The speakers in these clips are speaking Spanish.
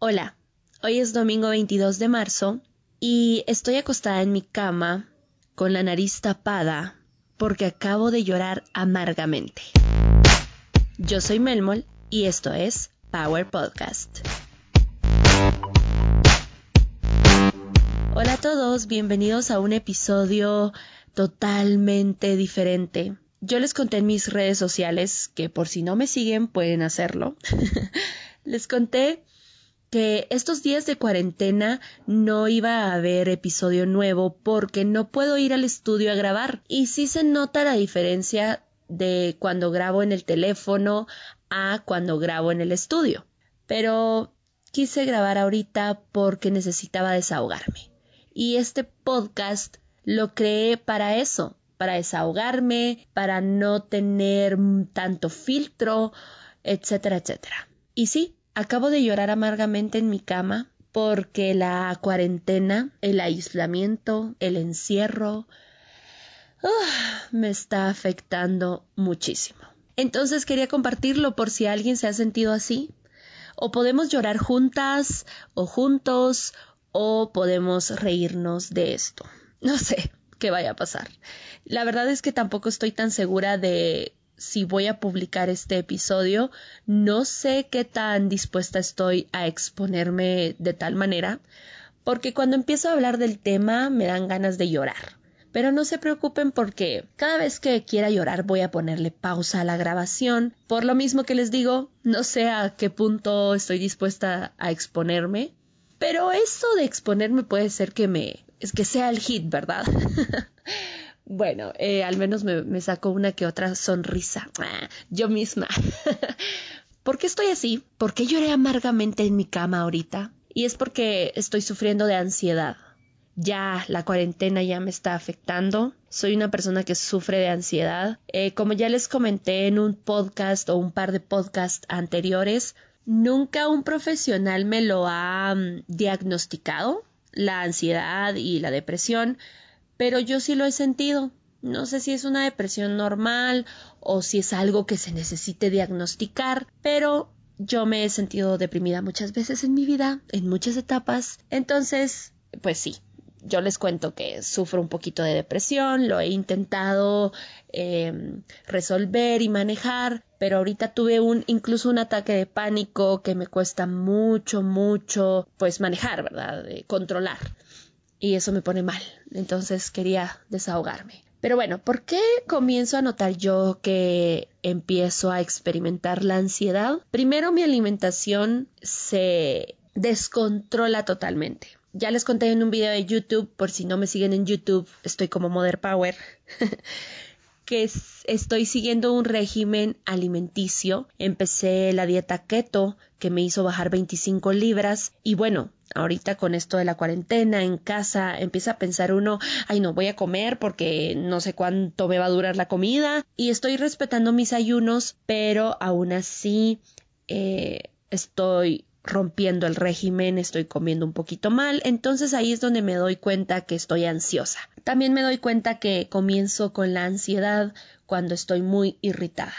Hola, hoy es domingo 22 de marzo y estoy acostada en mi cama con la nariz tapada porque acabo de llorar amargamente. Yo soy Melmol y esto es Power Podcast. Hola a todos, bienvenidos a un episodio totalmente diferente. Yo les conté en mis redes sociales, que por si no me siguen pueden hacerlo, les conté que estos días de cuarentena no iba a haber episodio nuevo porque no puedo ir al estudio a grabar. Y sí se nota la diferencia de cuando grabo en el teléfono a cuando grabo en el estudio. Pero quise grabar ahorita porque necesitaba desahogarme. Y este podcast lo creé para eso, para desahogarme, para no tener tanto filtro, etcétera, etcétera. Y sí, acabo de llorar amargamente en mi cama porque la cuarentena, el aislamiento, el encierro, uh, me está afectando muchísimo. Entonces quería compartirlo por si alguien se ha sentido así. O podemos llorar juntas o juntos o podemos reírnos de esto. No sé qué vaya a pasar. La verdad es que tampoco estoy tan segura de si voy a publicar este episodio. No sé qué tan dispuesta estoy a exponerme de tal manera, porque cuando empiezo a hablar del tema me dan ganas de llorar. Pero no se preocupen porque cada vez que quiera llorar voy a ponerle pausa a la grabación. Por lo mismo que les digo, no sé a qué punto estoy dispuesta a exponerme. Pero eso de exponerme puede ser que me... es que sea el hit, ¿verdad? Bueno, eh, al menos me, sacó una que otra sonrisa. Ah, yo misma. ¿Por qué estoy así? ¿Por qué lloré amargamente en mi cama ahorita? Y es porque estoy sufriendo de ansiedad. Ya la cuarentena ya me está afectando. Soy una persona que sufre de ansiedad. Eh, como ya les comenté en un podcast o un par de podcasts anteriores, nunca un profesional me lo ha mm, diagnosticado, la ansiedad y la depresión pero yo sí lo he sentido. No sé si es una depresión normal o si es algo que se necesite diagnosticar, pero yo me he sentido deprimida muchas veces en mi vida, en muchas etapas. Entonces, pues sí, yo les cuento que sufro un poquito de depresión, lo he intentado eh, resolver y manejar, pero ahorita tuve un incluso un ataque de pánico que me cuesta mucho, mucho, pues manejar, ¿verdad? De controlar y eso me pone mal. Entonces quería desahogarme. Pero bueno, ¿por qué comienzo a notar yo que empiezo a experimentar la ansiedad? Primero mi alimentación se descontrola totalmente. Ya les conté en un video de YouTube, por si no me siguen en YouTube, estoy como Mother Power. que estoy siguiendo un régimen alimenticio. Empecé la dieta keto que me hizo bajar 25 libras y bueno, ahorita con esto de la cuarentena en casa empieza a pensar uno, ay no voy a comer porque no sé cuánto me va a durar la comida y estoy respetando mis ayunos, pero aún así eh, estoy rompiendo el régimen, estoy comiendo un poquito mal, entonces ahí es donde me doy cuenta que estoy ansiosa. También me doy cuenta que comienzo con la ansiedad cuando estoy muy irritada.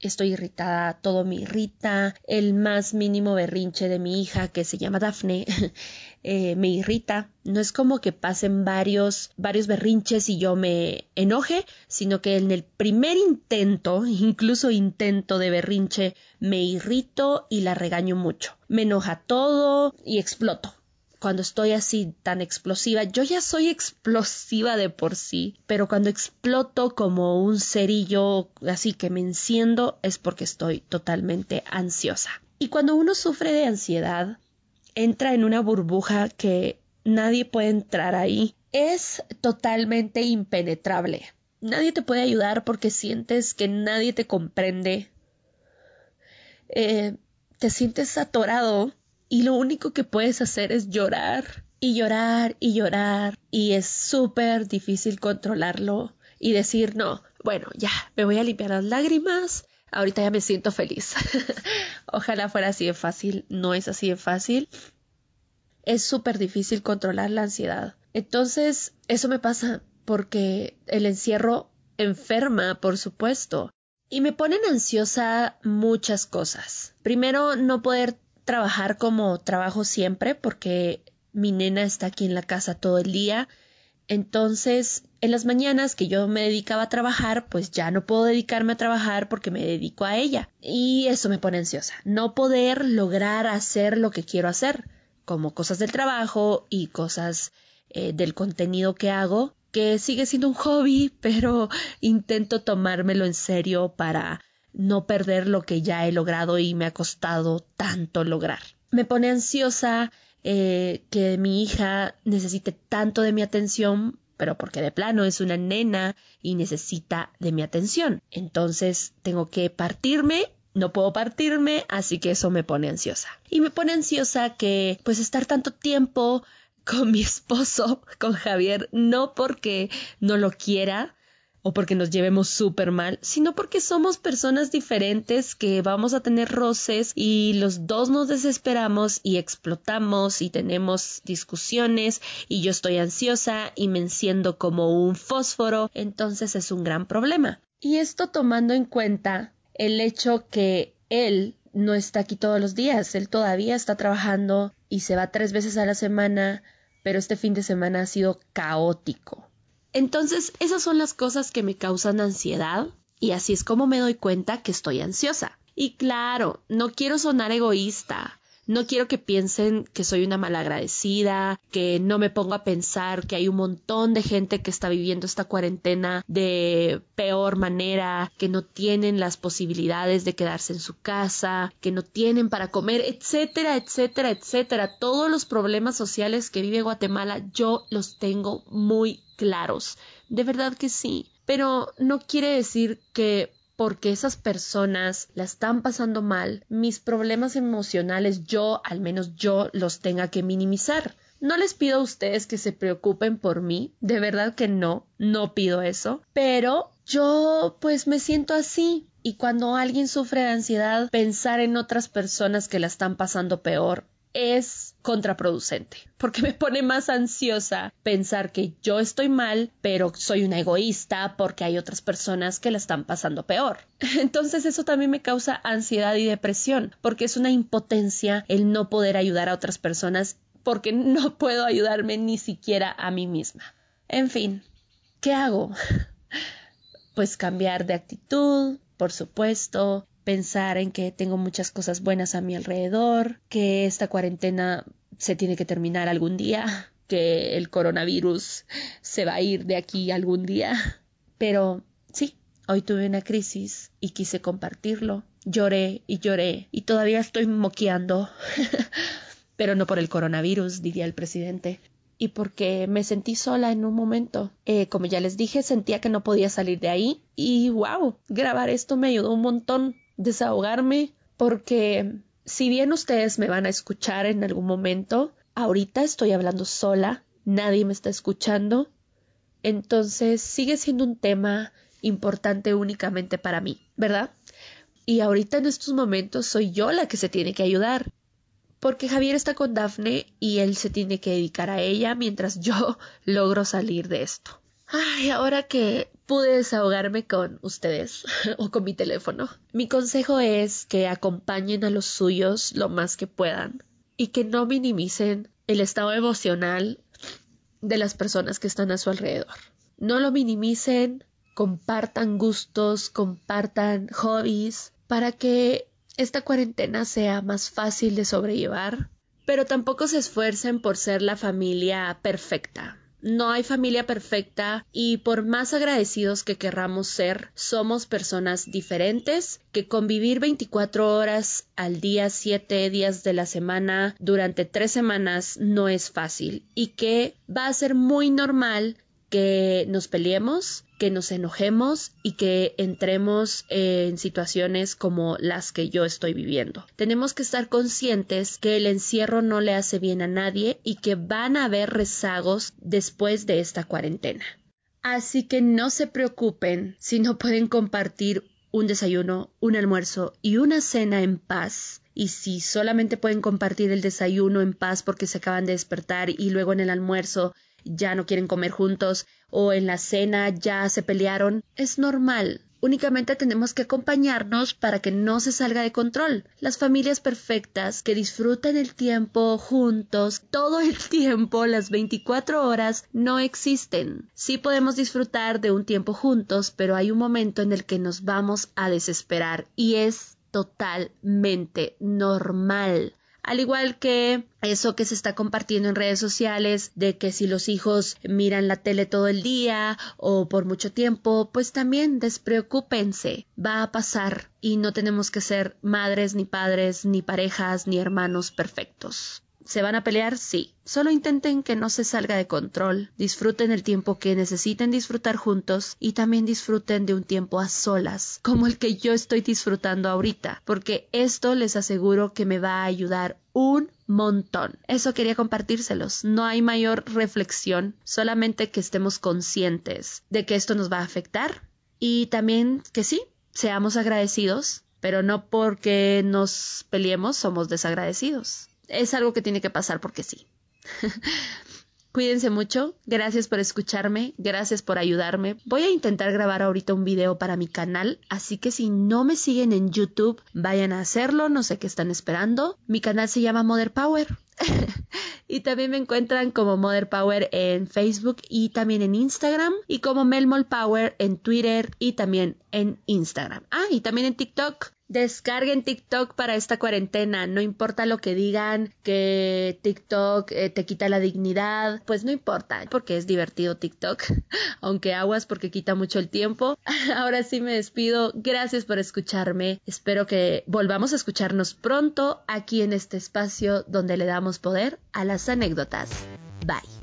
Estoy irritada, todo me irrita, el más mínimo berrinche de mi hija, que se llama Dafne, eh, me irrita. No es como que pasen varios, varios berrinches y yo me enoje, sino que en el primer intento, incluso intento de berrinche, me irrito y la regaño mucho. Me enoja todo y exploto cuando estoy así tan explosiva, yo ya soy explosiva de por sí, pero cuando exploto como un cerillo así que me enciendo es porque estoy totalmente ansiosa. Y cuando uno sufre de ansiedad, entra en una burbuja que nadie puede entrar ahí. Es totalmente impenetrable. Nadie te puede ayudar porque sientes que nadie te comprende. Eh, te sientes atorado y lo único que puedes hacer es llorar y llorar y llorar y es súper difícil controlarlo y decir no, bueno, ya, me voy a limpiar las lágrimas, ahorita ya me siento feliz. Ojalá fuera así de fácil, no es así de fácil. Es súper difícil controlar la ansiedad. Entonces, eso me pasa porque el encierro enferma, por supuesto. Y me ponen ansiosa muchas cosas. Primero, no poder trabajar como trabajo siempre porque mi nena está aquí en la casa todo el día. Entonces, en las mañanas que yo me dedicaba a trabajar, pues ya no puedo dedicarme a trabajar porque me dedico a ella. Y eso me pone ansiosa. No poder lograr hacer lo que quiero hacer, como cosas del trabajo y cosas eh, del contenido que hago, que sigue siendo un hobby, pero intento tomármelo en serio para no perder lo que ya he logrado y me ha costado tanto lograr. Me pone ansiosa eh, que mi hija necesite tanto de mi atención, pero porque de plano es una nena y necesita de mi atención. Entonces tengo que partirme no puedo partirme, así que eso me pone ansiosa. Y me pone ansiosa que pues estar tanto tiempo con mi esposo, con Javier, no porque no lo quiera, o porque nos llevemos súper mal, sino porque somos personas diferentes que vamos a tener roces y los dos nos desesperamos y explotamos y tenemos discusiones y yo estoy ansiosa y me enciendo como un fósforo, entonces es un gran problema. Y esto tomando en cuenta el hecho que él no está aquí todos los días, él todavía está trabajando y se va tres veces a la semana, pero este fin de semana ha sido caótico entonces, esas son las cosas que me causan ansiedad y así es como me doy cuenta que estoy ansiosa. Y claro, no quiero sonar egoísta, no quiero que piensen que soy una malagradecida, que no me pongo a pensar que hay un montón de gente que está viviendo esta cuarentena de peor manera, que no tienen las posibilidades de quedarse en su casa, que no tienen para comer, etcétera, etcétera, etcétera. Todos los problemas sociales que vive Guatemala yo los tengo muy claros. De verdad que sí. Pero no quiere decir que porque esas personas la están pasando mal, mis problemas emocionales yo, al menos yo, los tenga que minimizar. No les pido a ustedes que se preocupen por mí, de verdad que no, no pido eso, pero yo pues me siento así y cuando alguien sufre de ansiedad, pensar en otras personas que la están pasando peor es contraproducente, porque me pone más ansiosa pensar que yo estoy mal, pero soy una egoísta porque hay otras personas que la están pasando peor. Entonces eso también me causa ansiedad y depresión, porque es una impotencia el no poder ayudar a otras personas porque no puedo ayudarme ni siquiera a mí misma. En fin, ¿qué hago? Pues cambiar de actitud, por supuesto, pensar en que tengo muchas cosas buenas a mi alrededor, que esta cuarentena se tiene que terminar algún día, que el coronavirus se va a ir de aquí algún día. Pero sí, hoy tuve una crisis y quise compartirlo. Lloré y lloré y todavía estoy moqueando. Pero no por el coronavirus, diría el presidente. Y porque me sentí sola en un momento. Eh, como ya les dije, sentía que no podía salir de ahí. Y wow, grabar esto me ayudó un montón desahogarme porque si bien ustedes me van a escuchar en algún momento, ahorita estoy hablando sola, nadie me está escuchando, entonces sigue siendo un tema importante únicamente para mí, ¿verdad? Y ahorita en estos momentos soy yo la que se tiene que ayudar, porque Javier está con Dafne y él se tiene que dedicar a ella mientras yo logro salir de esto. Ay, ahora que pude desahogarme con ustedes o con mi teléfono, mi consejo es que acompañen a los suyos lo más que puedan y que no minimicen el estado emocional de las personas que están a su alrededor. No lo minimicen, compartan gustos, compartan hobbies para que esta cuarentena sea más fácil de sobrellevar, pero tampoco se esfuercen por ser la familia perfecta no hay familia perfecta y por más agradecidos que querramos ser, somos personas diferentes que convivir 24 horas al día, 7 días de la semana durante 3 semanas no es fácil y que va a ser muy normal que nos peleemos, que nos enojemos y que entremos en situaciones como las que yo estoy viviendo. Tenemos que estar conscientes que el encierro no le hace bien a nadie y que van a haber rezagos después de esta cuarentena. Así que no se preocupen si no pueden compartir un desayuno, un almuerzo y una cena en paz. Y si solamente pueden compartir el desayuno en paz porque se acaban de despertar y luego en el almuerzo ya no quieren comer juntos o en la cena ya se pelearon, es normal. Únicamente tenemos que acompañarnos para que no se salga de control. Las familias perfectas que disfrutan el tiempo juntos todo el tiempo, las 24 horas, no existen. Sí podemos disfrutar de un tiempo juntos, pero hay un momento en el que nos vamos a desesperar y es totalmente normal. Al igual que eso que se está compartiendo en redes sociales de que si los hijos miran la tele todo el día o por mucho tiempo, pues también despreocúpense, va a pasar y no tenemos que ser madres ni padres ni parejas ni hermanos perfectos. ¿Se van a pelear? Sí. Solo intenten que no se salga de control, disfruten el tiempo que necesiten disfrutar juntos y también disfruten de un tiempo a solas, como el que yo estoy disfrutando ahorita, porque esto les aseguro que me va a ayudar un montón. Eso quería compartírselos. No hay mayor reflexión, solamente que estemos conscientes de que esto nos va a afectar y también que sí, seamos agradecidos, pero no porque nos peleemos somos desagradecidos es algo que tiene que pasar porque sí. Cuídense mucho, gracias por escucharme, gracias por ayudarme. Voy a intentar grabar ahorita un video para mi canal, así que si no me siguen en YouTube, vayan a hacerlo, no sé qué están esperando. Mi canal se llama Mother Power. y también me encuentran como Mother Power en Facebook y también en Instagram y como Melmol Power en Twitter y también en Instagram. Ah, y también en TikTok. Descarguen TikTok para esta cuarentena, no importa lo que digan, que TikTok eh, te quita la dignidad, pues no importa, porque es divertido TikTok, aunque aguas porque quita mucho el tiempo. Ahora sí me despido, gracias por escucharme, espero que volvamos a escucharnos pronto aquí en este espacio donde le damos poder a las anécdotas. Bye.